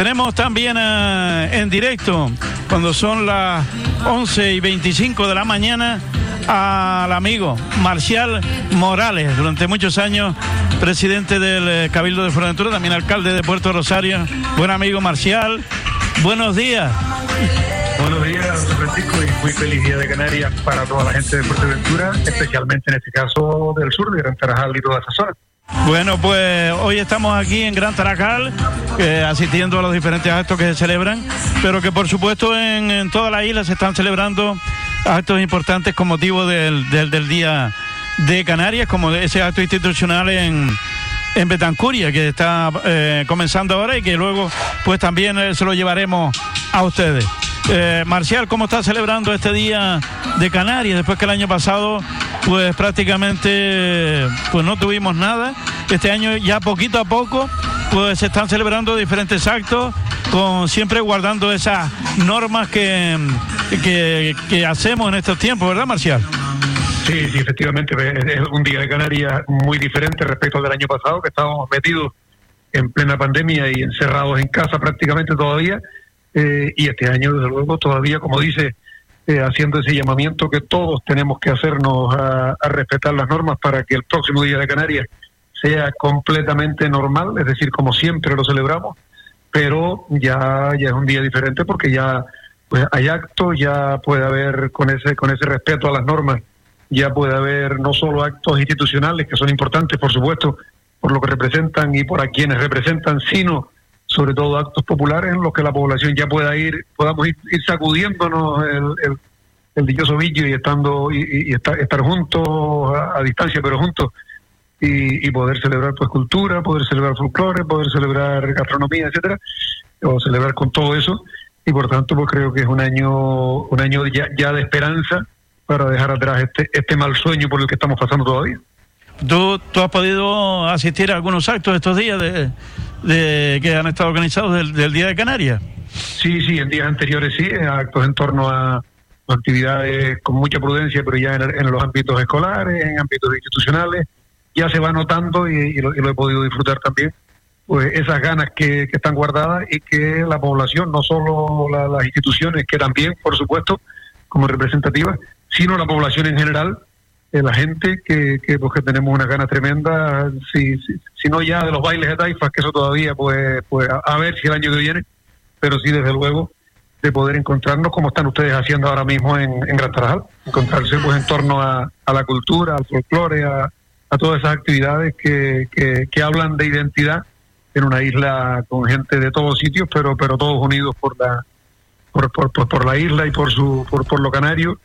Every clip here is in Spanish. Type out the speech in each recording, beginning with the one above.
Tenemos también eh, en directo, cuando son las 11 y 25 de la mañana, al amigo Marcial Morales, durante muchos años presidente del eh, Cabildo de Fuerteventura, también alcalde de Puerto Rosario. Buen amigo Marcial, buenos días. Buenos días, Francisco, y muy feliz día de Canarias para toda la gente de Fuerteventura, especialmente en este caso del sur, de Gran Tarajal y toda esa zona. Bueno, pues hoy estamos aquí en Gran Tarajal, eh, asistiendo a los diferentes actos que se celebran, pero que por supuesto en, toda la isla se están celebrando actos importantes con motivo del, del, Día de Canarias, como ese acto institucional en, en Betancuria, que está eh, comenzando ahora y que luego pues también eh, se lo llevaremos a ustedes. Marcial, ¿cómo está celebrando este día de Canarias después que el año pasado pues prácticamente pues no tuvimos nada? Este año ya poquito a poco pues se están celebrando diferentes actos con siempre guardando esas normas que, que, hacemos en estos tiempos, ¿verdad, Marcial? Sí, efectivamente, es un día de Canarias muy diferente respecto al del año pasado, que estábamos metidos en plena pandemia y encerrados en casa prácticamente todavía eh, y este año, desde luego, todavía, como dice, eh, haciendo ese llamamiento que todos tenemos que hacernos a, respetar las normas para que el próximo Día de Canarias sea completamente normal, es decir, como siempre lo celebramos, pero ya, ya es un día diferente porque ya pues hay actos, ya puede haber con ese, con ese respeto a las normas, ya puede haber no solo actos institucionales que son importantes, por supuesto, por lo que representan y por a quienes representan, sino sobre todo actos populares en los que la población ya pueda ir, podamos ir, sacudiéndonos el, el, dichoso bicho y estando y, estar, juntos a, distancia, pero juntos y, poder celebrar pues cultura, poder celebrar folclore, poder celebrar gastronomía, etcétera, o celebrar con todo eso y por tanto pues creo que es un año un año ya, ya de esperanza para dejar atrás este este mal sueño por el que estamos pasando todavía. ¿Tú, tú has podido asistir a algunos actos estos días de, de, que han estado organizados del, Día de Canarias. Sí, sí, en días anteriores sí, actos en torno a actividades con mucha prudencia, pero ya en, los ámbitos escolares, en ámbitos institucionales, ya se va notando y, lo, he podido disfrutar también, pues esas ganas que, están guardadas y que la población, no solo las instituciones, que también, por supuesto, como representativas, sino la población en general, la gente que, que, pues, tenemos una gana tremenda, si, si, no ya de los bailes de taifas, que eso todavía, pues, pues a, ver si el año que viene, pero sí desde luego de poder encontrarnos como están ustedes haciendo ahora mismo en, en Gran Tarajal, encontrarse pues en torno a, a la cultura, al folclore, a, a todas esas actividades que, que, que, hablan de identidad en una isla con gente de todos sitios, pero pero todos unidos por la por, por, por, por la isla y por su por, por lo canario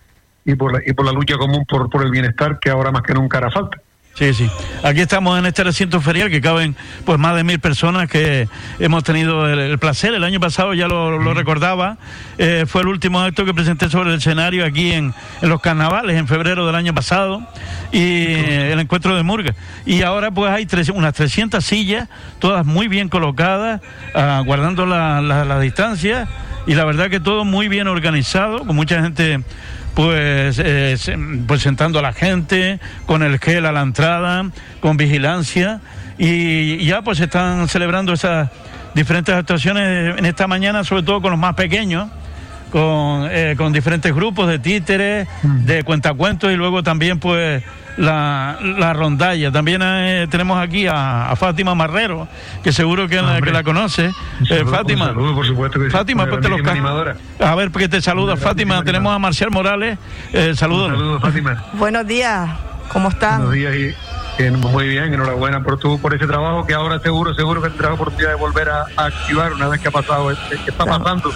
y por la, y por la lucha común por, por el bienestar que ahora más que nunca hará falta. Sí, sí. Aquí estamos en este recinto ferial que caben pues más de mil personas que hemos tenido el, placer. El año pasado ya lo, recordaba, eh, fue el último acto que presenté sobre el escenario aquí en, en los carnavales en febrero del año pasado y el encuentro de Murga. Y ahora pues hay tres, unas 300 sillas, todas muy bien colocadas, ah, guardando la, la, la distancia y la verdad que todo muy bien organizado, con mucha gente pues, eh, pues sentando a la gente, con el gel a la entrada, con vigilancia, y ya pues están celebrando esas diferentes actuaciones en esta mañana, sobre todo con los más pequeños, con, eh, con diferentes grupos de títeres, mm. de cuentacuentos y luego también pues la, la rondalla. También eh, tenemos aquí a, Fátima Marrero, que seguro que, la, que la conoce. Eh, Fátima. por supuesto que Fátima, ponte los A ver, porque te saluda Fátima. Tenemos a Marcial Morales. Eh, saludos. Saludos, Fátima. Buenos días. ¿Cómo están? Buenos días muy bien, enhorabuena por tu, por ese trabajo que ahora seguro, seguro que tendrás oportunidad de volver a, activar una vez que ha pasado, este, que está pasando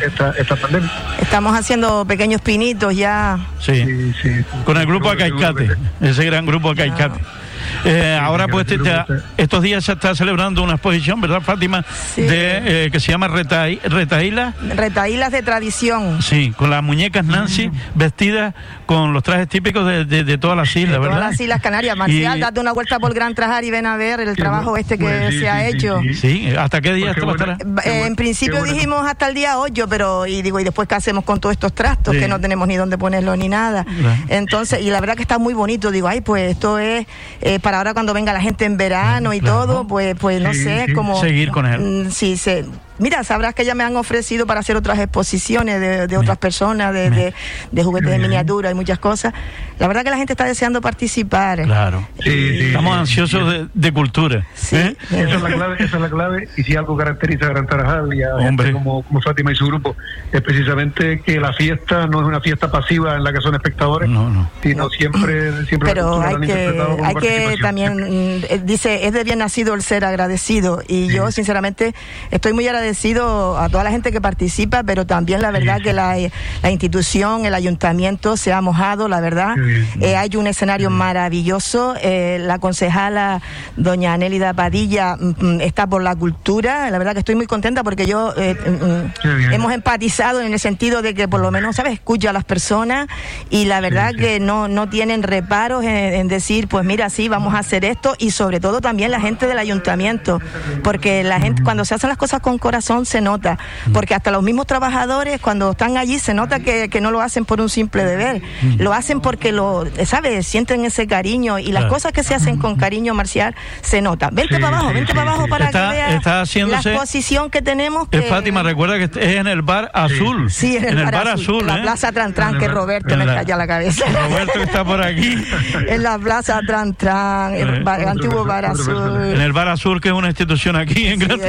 esta, esta, pandemia. Estamos haciendo pequeños pinitos ya. Sí, sí, con el grupo Acaicate, ese gran grupo Acaicate. Eh, ahora, pues, estos días se está celebrando una exposición, ¿verdad, Fátima? De, eh, que se llama Retaílas. Retaílas de tradición. Sí, con las muñecas Nancy vestidas con los trajes típicos de, de, todas las islas, ¿verdad? Todas las islas Canarias. Marcial, date una vuelta por Gran Trajar y ven a ver el trabajo este que pues se ha hecho. Sí, ¿hasta qué día pues esto eh, En principio dijimos hasta el día 8, pero, y digo, ¿y después qué hacemos con todos estos trastos que no tenemos ni dónde ponerlo ni nada? Entonces, y la verdad que está muy bonito, digo, ay, pues esto es para para ahora cuando venga la gente en verano y todo, pues, pues no sé, como... Seguir con él. Mm, sí, se, Mira, sabrás que ya me han ofrecido para hacer otras exposiciones de, otras personas, de, juguetes de miniatura y muchas cosas. La verdad que la gente está deseando participar. Claro. Estamos ansiosos de, cultura. ¿eh? Esa es la clave, esa es la clave. Y si algo caracteriza a Gran Tarajal y a Hombre. Como, como Fátima y su grupo, es precisamente que la fiesta no es una fiesta pasiva en la que son espectadores, sino siempre, siempre Pero hay que, hay que también, mm, eh, dice, es de bien nacido el ser agradecido. Y yo, sinceramente, estoy muy agradecido a toda la gente que participa, pero también la verdad que la, la, institución, el ayuntamiento se ha mojado, la verdad. Eh, hay un escenario maravilloso. Eh, la concejala doña Anélida Padilla mm, mm, está por la cultura. La verdad que estoy muy contenta porque yo eh, mm, hemos empatizado en el sentido de que por lo menos, ¿sabes? Escucha a las personas y la verdad que no, no tienen reparos en, en decir, pues mira, sí, vamos a hacer esto y sobre todo también la gente del ayuntamiento, porque la gente cuando se hacen las cosas con corazón, se nota, porque hasta los mismos trabajadores cuando están allí se nota que, no lo hacen por un simple deber, lo hacen porque lo, ¿sabes? Sienten ese cariño y las cosas que se hacen con cariño marcial se nota. Vente para abajo, vente para abajo para que veas la exposición que tenemos. Que... Fátima, recuerda que es en el bar azul. Sí, en el, bar, azul. la ¿eh? Plaza Trantran, que Roberto me calla la cabeza. Roberto está por aquí. en la Plaza Trantran, el, el, antiguo bar azul. En el bar azul, que es una institución aquí en Gran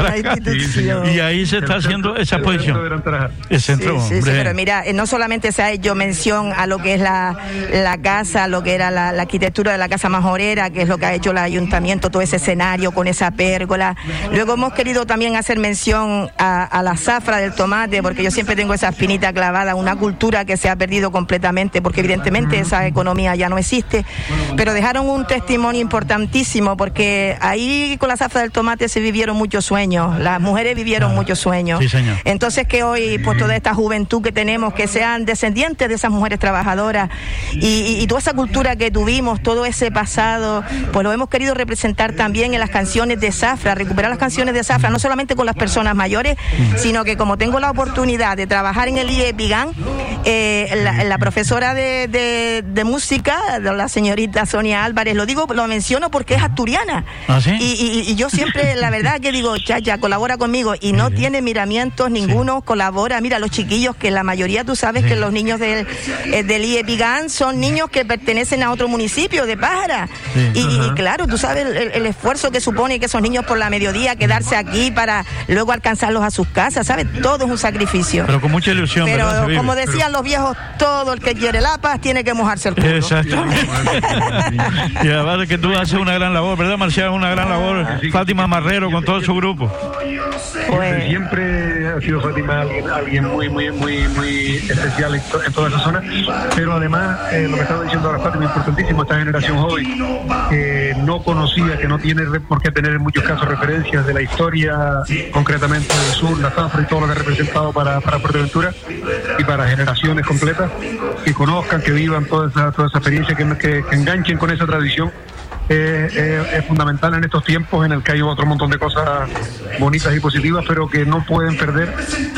Y ahí se está haciendo esa exposición. El centro, sí, sí, pero mira, eh, no solamente se ha hecho mención a lo que es la, la casa, lo que era la, arquitectura de la casa majorera, que es lo que ha hecho el ayuntamiento, todo ese escenario con esa pérgola. Luego hemos querido también hacer mención a, la zafra del tomate, porque yo siempre tengo esa espinita clavada, una cultura que se ha perdido completamente, porque evidentemente esa economía ya no existe, pero dejaron un testimonio importantísimo, porque ahí con la zafra del tomate se vivieron muchos sueños, las mujeres vivieron muchos sueños. Entonces que hoy, pues toda esta juventud que tenemos, que sean descendientes de esas mujeres trabajadoras y, toda esa cultura que tuvimos, todo ese pasado, pues lo hemos querido representar también en las canciones de Zafra, recuperar las canciones de Zafra, no solamente con las personas mayores, sino que como tengo la oportunidad de trabajar en el IE Pigan, eh, la, profesora de, música, la señorita Sonia Álvarez, lo digo, lo menciono porque es asturiana. ¿Ah, y, yo siempre, la verdad que digo, chacha, colabora conmigo y no tiene miramientos, ninguno colabora. Mira, los chiquillos, que la mayoría tú sabes que los niños del, eh, del IEPIGAN son niños que pertenecen a otro municipio de Pájara. Y, claro, tú sabes el, esfuerzo que supone que esos niños por la mediodía quedarse aquí para luego alcanzarlos a sus casas, ¿sabes? Todo es un sacrificio. Pero con mucha ilusión. Pero como decían los viejos, todo el que quiere la paz tiene que mojarse el culo. Exactamente. y además que tú haces una gran labor, ¿verdad, Marcial? Una gran labor. Fátima Marrero con todo su grupo. Siempre ha sido Fátima alguien, muy, muy, muy, muy especial en, toda esa zona, pero además, eh, lo que estaba diciendo ahora Fátima, importantísimo, esta generación joven que no conocía, que no tiene por qué tener en muchos casos referencias de la historia, concretamente del sur, la Zafra y todo lo que ha representado para, para Fuerteventura y para generaciones completas, que conozcan, que vivan toda esa, toda esa experiencia, que, que enganchen con esa tradición es fundamental en estos tiempos en el que hay otro montón de cosas bonitas y positivas, pero que no pueden perder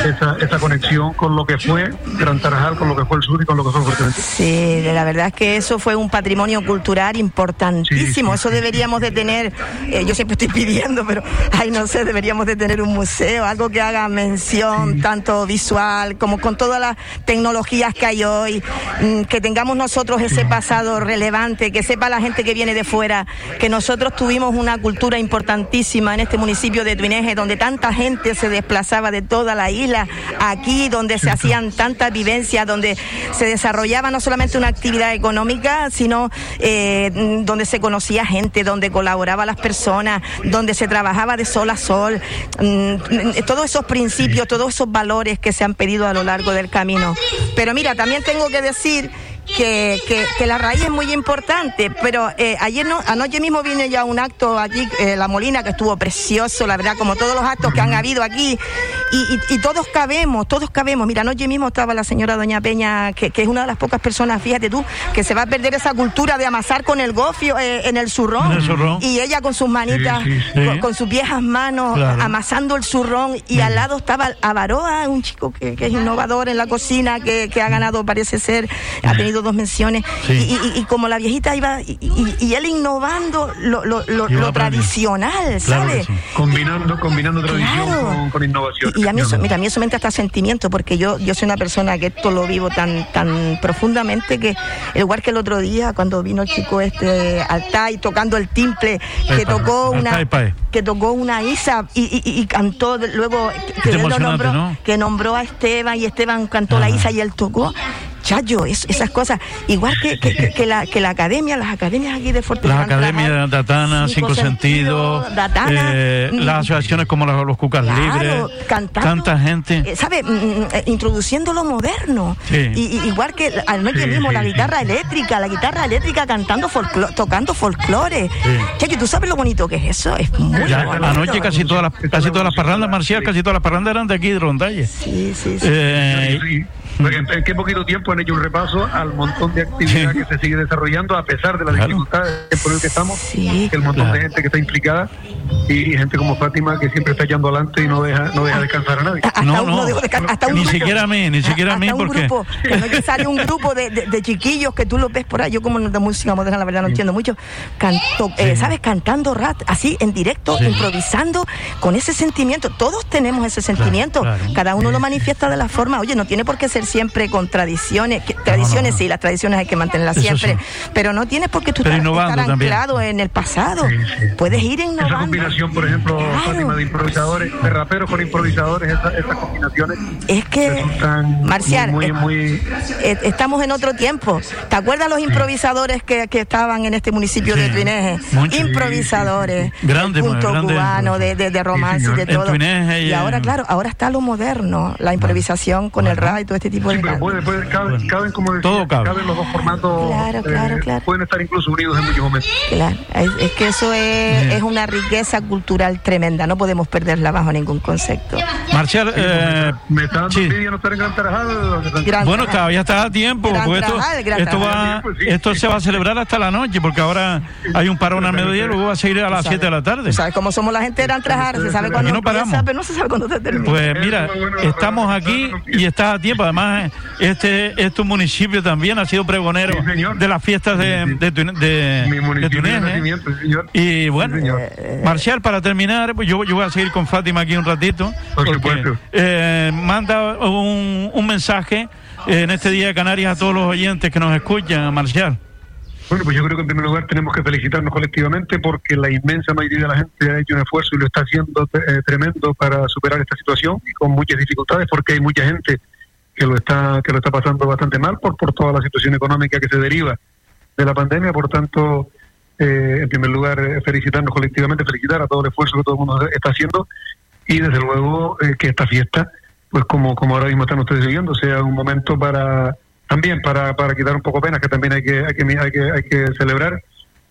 esa, esa conexión con lo que fue Gran Tarajal, con lo que fue el sur y con lo que fue Fuerteventura. Sí, la verdad es que eso fue un patrimonio cultural importantísimo. eso deberíamos de tener, eh, yo siempre estoy pidiendo, pero ay no sé, deberíamos de tener un museo, algo que haga mención tanto visual como con todas las tecnologías que hay hoy, mm, que tengamos nosotros ese pasado relevante, que sepa la gente que viene de fuera que nosotros tuvimos una cultura importantísima en este municipio de Tuineje, donde tanta gente se desplazaba de toda la isla, aquí donde se hacían tantas vivencias, donde se desarrollaba no solamente una actividad económica, sino eh, donde se conocía gente, donde colaboraba las personas, donde se trabajaba de sol a sol, mm, todos esos principios, todos esos valores que se han pedido a lo largo del camino. Pero mira, también tengo que decir que, que, la raíz es muy importante, pero eh, ayer no, anoche mismo vine ya un acto aquí, eh, La Molina, que estuvo precioso, la verdad, como todos los actos que han habido aquí, y, todos cabemos, todos cabemos. Mira, anoche mismo estaba la señora Doña Peña, que, es una de las pocas personas, fíjate tú, que se va a perder esa cultura de amasar con el gofio eh, en el zurrón. Y ella con sus manitas, Con, sus viejas manos, amasando el zurrón. Y al lado estaba Avaroa, un chico que, es innovador en la cocina, que, ha ganado, parece ser, ha tenido dos menciones. Y, como la viejita iba, y, él innovando lo, lo, tradicional, ¿sabes? Combinando, combinando tradición con, innovación. Y, a mí eso, mira, a mí eso me entra hasta sentimiento, porque yo, yo soy una persona que esto lo vivo tan, tan profundamente que, igual que el otro día, cuando vino el chico este Altai tocando el timple, que tocó una que tocó una Isa y, cantó luego que, nombró, que nombró a Esteban y Esteban cantó la Isa y él tocó chayo, esas cosas. Igual que, que, la, que la academia, las academias aquí de Fortaleza. Las academias de Datana, Cinco, Sentidos, eh, mm, las asociaciones como los, Cucas Libres, tanta gente. Eh, ¿Sabe? Mm, mm, eh, introduciendo lo moderno. Y, igual que anoche mismo la guitarra eléctrica, la guitarra eléctrica cantando tocando folclore. Chayo, ¿tú sabes lo bonito que es eso? Es muy ya, Anoche casi todas las, casi todas las parrandas marciales, casi todas las parrandas eran de aquí de Rondalle. Sí, sí, sí. En qué poquito tiempo han hecho un repaso al montón de actividad que se sigue desarrollando a pesar de las dificultades por el que estamos, el montón de gente que está implicada y, gente como Fátima que siempre está echando adelante y no deja no deja descansar a nadie. no, no, ni siquiera a mí, ni siquiera a mí porque grupo, que sale un grupo de, de, chiquillos que tú los ves por ahí, yo como de música moderna la verdad no entiendo mucho, canto, eh, sabes, cantando rat así en directo, improvisando con ese sentimiento, todos tenemos ese sentimiento, cada uno lo manifiesta de la forma, oye, no tiene por qué ser siempre con tradiciones, tradiciones sí, las tradiciones hay que mantenerlas siempre, pero no tienes por qué tú estar anclado en el pasado, puedes ir innovando. Esa combinación, por ejemplo, Fátima, de improvisadores, de raperos con improvisadores, esas, combinaciones. Es que, Marcial, muy, muy, eh, estamos en otro tiempo. ¿Te acuerdas los improvisadores que, que estaban en este municipio de Tuineje? Improvisadores, grandes, punto cubano, de, de, romance y de todo. y, ahora, claro, ahora está lo moderno, la improvisación con el rap y todo este tipo sí, pero puede, puede, caben, como decía, caben los dos formatos. Claro, claro, eh, claro. Pueden estar incluso unidos en muchos momentos. Claro, es, que eso es, es, una riqueza cultural tremenda, no podemos perderla bajo ningún concepto. Marcial, eh, me está dando sí. no estar en Gran Tarajal. bueno, todavía está a tiempo, porque esto, esto, va, esto se va a celebrar hasta la noche, porque ahora hay un parón al mediodía y luego va a seguir a las 7 de la tarde. ¿Sabes cómo somos la gente de Gran Tarajal? Se sabe cuándo no paramos. pero no se sabe cuándo se termina. Pues mira, estamos aquí y estás a tiempo, además este, este municipio también ha sido pregonero de las fiestas de, de, de, Y bueno, Marcial, para terminar, pues yo, yo voy a seguir con Fátima aquí un ratito. porque, eh, manda un, un mensaje en este Día de Canarias a todos los oyentes que nos escuchan, Marcial. Bueno, pues yo creo que en primer lugar tenemos que felicitarnos colectivamente porque la inmensa mayoría de la gente ha hecho un esfuerzo y lo está haciendo eh, tremendo para superar esta situación y con muchas dificultades porque hay mucha gente que lo está que lo está pasando bastante mal por por toda la situación económica que se deriva de la pandemia. Por tanto eh, en primer lugar eh, felicitarnos colectivamente felicitar a todo el esfuerzo que todo el mundo está haciendo y desde luego eh, que esta fiesta pues como como ahora mismo están ustedes viviendo sea un momento para también para, para quitar un poco pena que también hay que hay que hay que hay que celebrar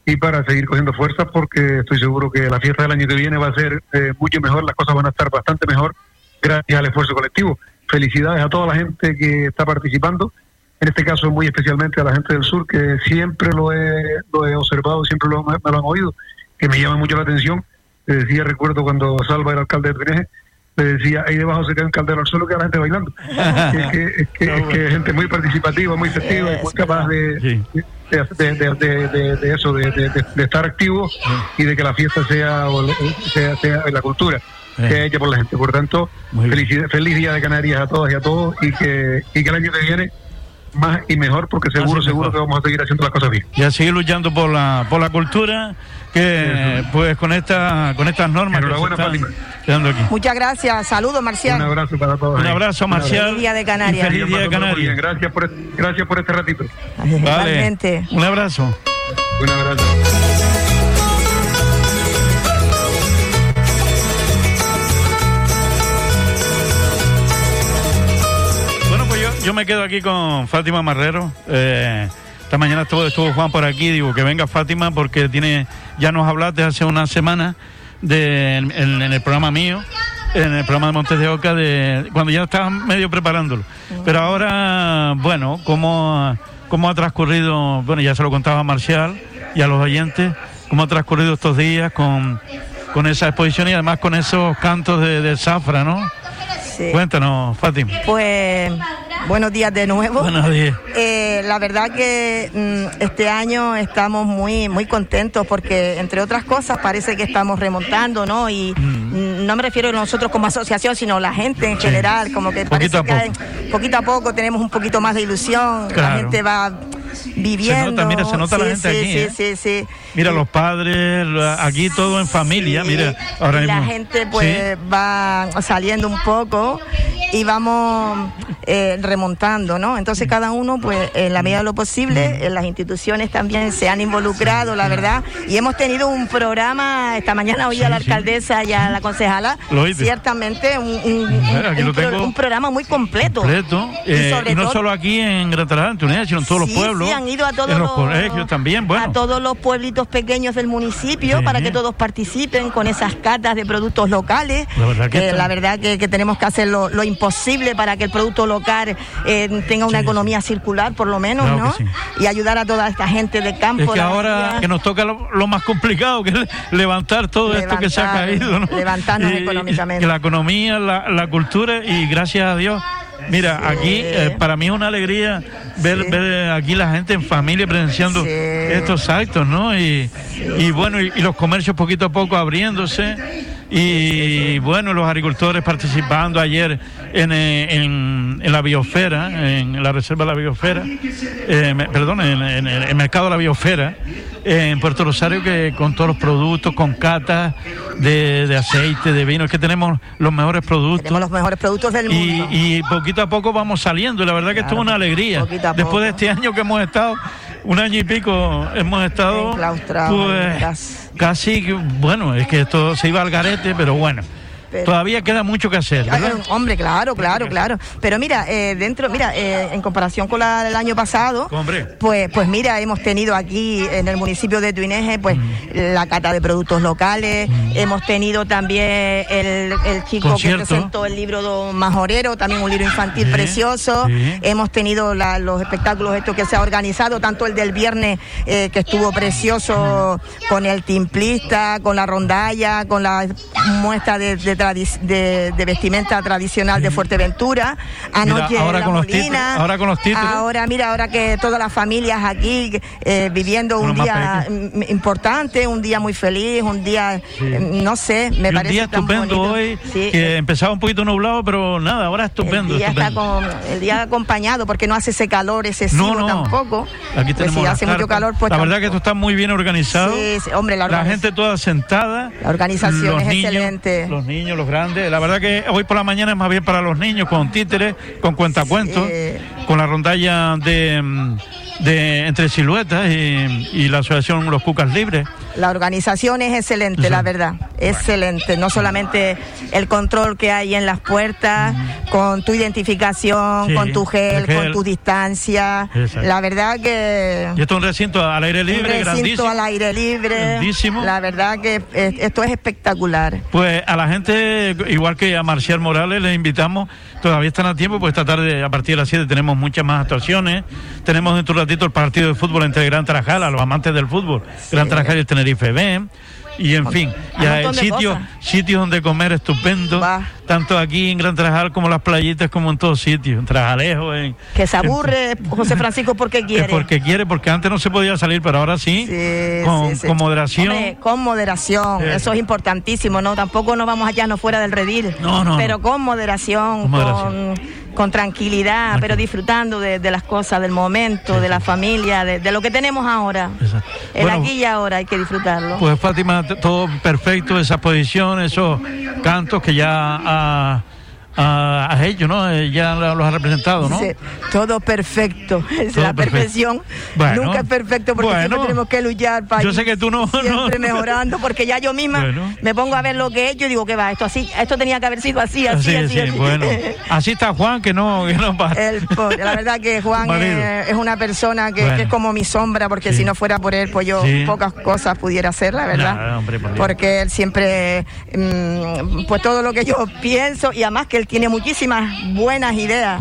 y para seguir cogiendo fuerzas porque estoy seguro que la fiesta del año que viene va a ser mucho mejor las cosas van a estar bastante mejor gracias al esfuerzo colectivo felicidades a toda la gente que está participando, en este caso muy especialmente a la gente del sur, que siempre lo he, lo he observado, siempre lo, me lo han oído, que me llama mucho la atención. Le decía, recuerdo cuando Salva era alcalde de Trineje, le decía, ahí debajo se queda un caldero al suelo que la gente bailando. es, que, es, que, es, gente muy participativa, muy festiva y muy capaz de, de, eso, de, estar activo y de que la fiesta sea, sea, sea la cultura que hecha por la gente. Por tanto, feliz, feliz día de Canarias a todas y a todos y que, y que el año que viene más y mejor porque seguro seguro que vamos a seguir haciendo las cosas bien. Y a seguir luchando por la por la cultura que pues con esta con estas normas quedando aquí. muchas gracias. Saludos Marcial. Un abrazo para todos. Un abrazo Marcial. Feliz día de Canarias. Feliz día de Canarias. Gracias por gracias por este ratito. Vale. un abrazo. Un abrazo me quedo aquí con Fátima Marrero. Eh, esta mañana estuvo, estuvo, Juan por aquí, digo que venga Fátima porque tiene, ya nos hablaste hace una semana de, en, el programa mío en el programa de Montes de Oca, de, cuando ya estaban medio preparándolo. Pero ahora, bueno, ¿cómo, cómo ha transcurrido? Bueno, ya se lo contaba a Marcial y a los oyentes, ¿cómo ha transcurrido estos días con, con esa exposición y además con esos cantos de, de Zafra, ¿no? Cuéntanos, Fátima. Pues buenos días de nuevo. Buenos días. Eh, la verdad que mm, este año estamos muy muy contentos porque entre otras cosas parece que estamos remontando, ¿no? Y mm. no me refiero a nosotros como asociación, sino la gente en general, como que poquito a que poquito a poco tenemos un poquito más de ilusión, la gente va viviendo. Se nota, mira, se nota la gente sí, aquí. Sí, ¿eh? sí, sí. Mira, los padres, aquí todo en familia, mira, ahora mismo. La gente pues va saliendo un poco y vamos eh, remontando, ¿no? Entonces cada uno, pues en la medida de lo posible, en las instituciones también se han involucrado, la verdad, y hemos tenido un programa, esta mañana oí a la alcaldesa y a la concejala, ciertamente un, un, programa muy completo. Completo, y, eh, no solo aquí en Gran Tarajal, sino en todos los pueblos. Sí, han ido a todos los, colegios también, bueno. A todos los pueblitos pequeños del municipio para que todos participen con esas catas de productos locales. La verdad que, eh, la verdad que, tenemos que hacer lo, lo posible para que el producto local eh, tenga una economía circular, por lo menos, ¿no? Y ayudar a toda esta gente de campo. Es que ahora que nos toca lo, más complicado, que es levantar todo esto que se ha caído, ¿no? Levantarnos económicamente. La economía, la, la cultura y gracias a Dios. Mira, aquí eh, para mí es una alegría ver, ver aquí la gente en familia presenciando estos actos, ¿no? Y, y bueno, y, los comercios poquito a poco abriéndose y bueno, los agricultores participando ayer en, eh, en, en, la biosfera, en la reserva de la biosfera, eh, perdón, en, el mercado de la biosfera, en Puerto Rosario, que con todos los productos, con catas de, de, aceite, de vino, es que tenemos los mejores productos. Tenemos los mejores productos del mundo. Y, poquito a poco vamos saliendo, y la verdad que esto es una alegría. Después de este año que hemos estado un año y pico hemos estado pues, casi, bueno, es que esto se iba al garete, pero bueno. Todavía queda mucho que hacer. hombre, claro, claro, claro. Pero mira, eh, dentro, mira, eh, en comparación con la del año pasado, pues, pues mira, hemos tenido aquí en el municipio de Tuineje, pues mm. la cata de productos locales, mm. hemos tenido también el, chico que presentó el libro Majorero, también un libro infantil precioso, hemos tenido los espectáculos estos que se ha organizado, tanto el del viernes eh, que estuvo precioso con el timplista, con la rondalla, con la muestra de de, vestimenta tradicional de Fuerteventura. Anoche ahora, con los ahora con los títulos. Ahora, mira, ahora que todas las familias aquí eh, viviendo un día importante, un día muy feliz, un día, no sé, me parece. Un día estupendo hoy, que empezaba un poquito nublado, pero nada, ahora estupendo. El día, Está con, el día acompañado, porque no hace ese calor excesivo tampoco. Aquí pues tenemos. hace mucho calor, pues. La verdad que esto está muy bien organizado. hombre, la, la gente toda sentada. La organización es excelente. Los niños los grandes. La verdad que hoy por la mañana es más bien para los niños, con títeres, con cuentacuentos, con la rondalla de, mm, de entre siluetas y, la asociación Los Cucas Libres. La organización es excelente, la verdad, excelente. No solamente el control que hay en las puertas, con tu identificación, con tu gel, con tu distancia. La verdad que... Y esto es un recinto al aire libre, un recinto al aire libre. La verdad que esto es espectacular. Pues a la gente, igual que a Marcial Morales, le invitamos, todavía están a tiempo, pues esta tarde a partir de las 7 tenemos muchas más actuaciones. Tenemos dentro de un ratito el partido de fútbol entre Gran Tarajal, a los amantes del fútbol, Gran Tarajal y el Tenerife B y en fin, ya hay sitios sitios donde comer estupendo, tanto aquí en Gran Trajal como las playitas, como en todos sitios, en Trajalejo. En, que se aburre José Francisco porque quiere. porque quiere, porque antes no se podía salir, pero ahora sí, con, moderación. con moderación, eso es importantísimo, ¿no? Tampoco nos vamos allá no fuera del redil, no, no, pero con moderación, con con tranquilidad, pero disfrutando de, las cosas, del momento, de la familia, de, lo que tenemos ahora. El aquí y ahora hay que disfrutarlo. Pues Fátima, todo perfecto, esa posición, esos cantos que ya ha, has hecho, ¿no? Eh, ya los has representado, ¿no? Sí, todo perfecto, es la perfección. Nunca es perfecto porque siempre tenemos que luchar para Yo sé que tú no, siempre mejorando porque ya yo misma me pongo a ver lo que he hecho y digo que va, esto así, esto tenía que haber sido así, así, así. así. Bueno, así está Juan que no, que no pasa. la verdad que Juan es, una persona que, es como mi sombra porque si no fuera por él pues yo pocas cosas pudiera hacer, la verdad. porque él siempre mm, pues todo lo que yo pienso y además que él tiene muchísimas buenas ideas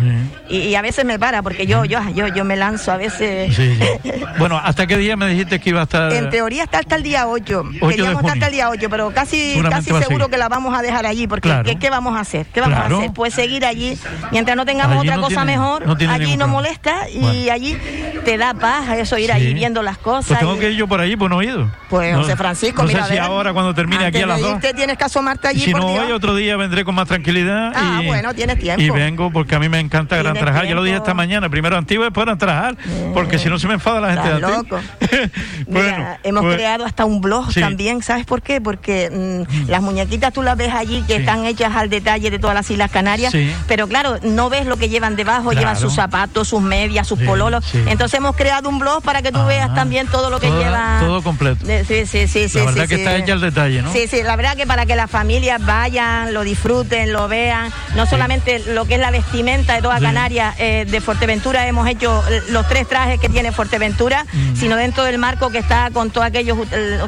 y, a veces me para porque yo yo yo yo me lanzo a veces. bueno, ¿hasta qué día me dijiste que iba a estar? En teoría está hasta el día 8. Queríamos estar hasta el día 8, pero casi casi seguro que la vamos a dejar allí porque ¿qué, vamos a hacer? ¿Qué vamos a hacer? Pues seguir allí mientras no tengamos otra cosa mejor, allí no molesta y allí te da paz eso ir allí viendo las cosas. Pues tengo que ir yo por allí, pues no he ido. Pues José Francisco, no sé si ahora cuando termine aquí a las 2. tienes que asomarte allí. Si no hoy, otro día vendré con más tranquilidad. Ah, bueno, tienes tiempo. Y vengo porque a mí me encanta Gran Trajal. Ya lo dije esta mañana. Primero antiguo y después Gran Trajal. Porque si no se me enfada la gente de loco. bueno, hemos pues- creado hasta un blog también. ¿Sabes por qué? Porque mm, las muñequitas tú las ves allí que están hechas al detalle de todas las Islas Canarias. Pero claro, no ves lo que llevan debajo. Llevan sus zapatos, sus medias, sus pololos. Entonces hemos creado un blog para que tú veas también todo lo que lleva. Todo completo. Sí, sí, sí. La verdad que está hecha al detalle, ¿no? Sí, sí. La verdad que para que las familias vayan, lo disfruten, lo vean. No solamente lo que es la vestimenta de toda Canarias, eh, de Fuerteventura hemos hecho los tres trajes que tiene Fuerteventura, mm. sino dentro del marco que está con todos aquellos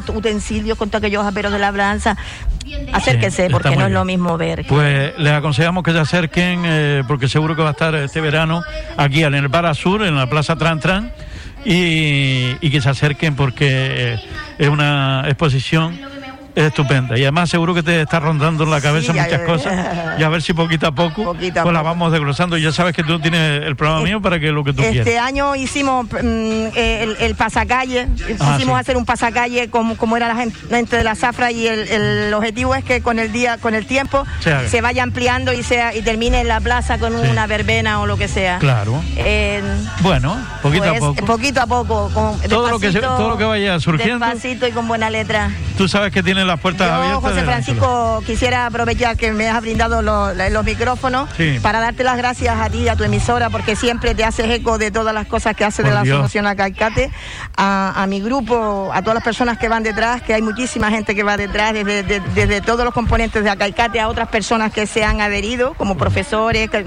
utensilios, con todos aquellos aperos de labranza. Acérquense, porque no es lo mismo ver. Pues les aconsejamos que se acerquen, eh, porque seguro que va a estar este verano aquí en el Bar Sur, en la Plaza Tran Tran, y, y que se acerquen porque es una exposición es estupenda. Y además seguro que te está rondando en la cabeza muchas cosas. Y a ver si poquito a poco, pues la vamos desglosando. Ya sabes que tú tienes el programa mío para que lo que tú este quieras. Este año hicimos mm, el, el, pasacalle. Ah, hicimos hacer un pasacalle como, como era la gente, de la zafra y el, objetivo es que con el día, con el tiempo, se, vaya ampliando y sea y termine en la plaza con una verbena o lo que sea. Claro. bueno, poquito a pues, poco. Poquito a poco. todo, lo que todo lo que vaya surgiendo. Despacito y con buena letra. Tú sabes que tiene las puertas abiertas. José Francisco, quisiera aprovechar que me has brindado los, micrófonos para darte las gracias a ti y a tu emisora, porque siempre te haces eco de todas las cosas que hace de la Asociación Acalcate, a, a mi grupo, a todas las personas que van detrás, que hay muchísima gente que va detrás, desde, desde todos los componentes de Acalcate a otras personas que se han adherido, como profesores, que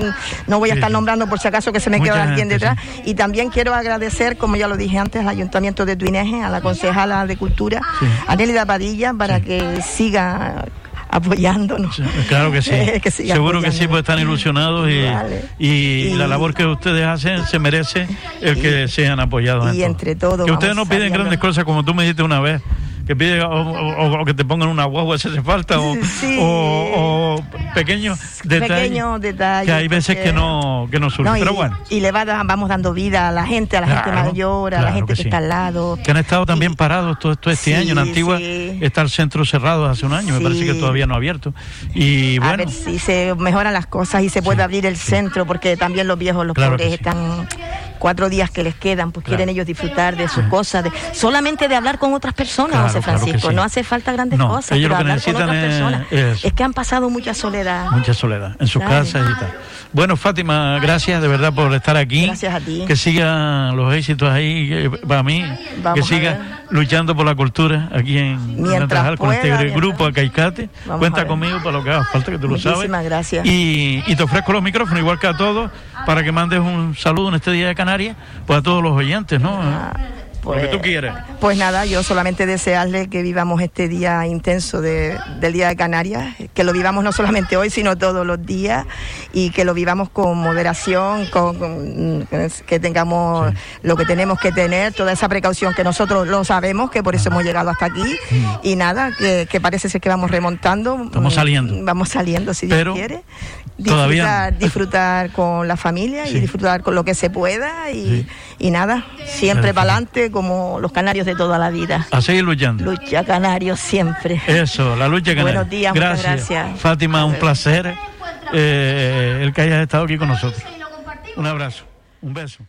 no voy a estar nombrando por si acaso que se me queda alguien detrás. Y también quiero agradecer, como ya lo dije antes, al Ayuntamiento de Tuineje, a la concejala de Cultura, a Nélida Padilla, para que siga apoyándonos. Claro que sí. Seguro que sí, pues están ilusionados y, la labor que ustedes hacen se merece el que sean apoyados. Y entre todos. Que ustedes no piden grandes cosas como tú me dijiste una vez que pide o, que te pongan una guagua si hace falta o, o, pequeños detalles, que hay veces que no que no surgen. Pero bueno. y le vamos dando vida a la gente a la gente mayor a la gente que, está al lado. Que han estado también parados todo, esto este año. En Antigua está el centro cerrado hace un año me parece que todavía no ha abierto. Y bueno. a ver si se mejoran las cosas y se puede abrir el centro porque también los viejos los pobres están cuatro días que les quedan, pues quieren ellos disfrutar de sus cosas, de, solamente de hablar con otras personas, José Francisco. No hace falta grandes cosas, pero hablar con otras personas. Es, que han pasado mucha soledad. Mucha soledad en sus casas y tal. Bueno, Fátima, gracias de verdad por estar aquí. Gracias a ti. Que sigan los éxitos ahí para mí. que siga luchando por la cultura aquí en Mientras con este grupo Acaicate. Cuenta conmigo para lo que haga falta, que tú lo sabes. Muchísimas gracias. Y, y, te ofrezco los micrófonos, igual que a todos, para que mandes un saludo en este día de Canarias, pues a todos los oyentes, ¿no? Pues, lo que tú quieras. Pues nada, yo solamente desearle que vivamos este día intenso de, del Día de Canarias, que lo vivamos no solamente hoy, sino todos los días, y que lo vivamos con moderación, con, que tengamos lo que tenemos que tener, toda esa precaución que nosotros lo sabemos, que por eso hemos llegado hasta aquí, y nada, que, parece ser que vamos remontando. Vamos saliendo. Vamos saliendo, si Dios quiere. disfrutar, disfrutar con la familia y disfrutar con lo que se pueda y, y nada, siempre para adelante como los canarios de toda la vida. A seguir luchando. Lucha canarios siempre. Eso, la lucha canaria. Buenos días, gracias. muchas gracias. Fátima, un placer eh, el que hayas estado aquí con nosotros. Un abrazo, un beso.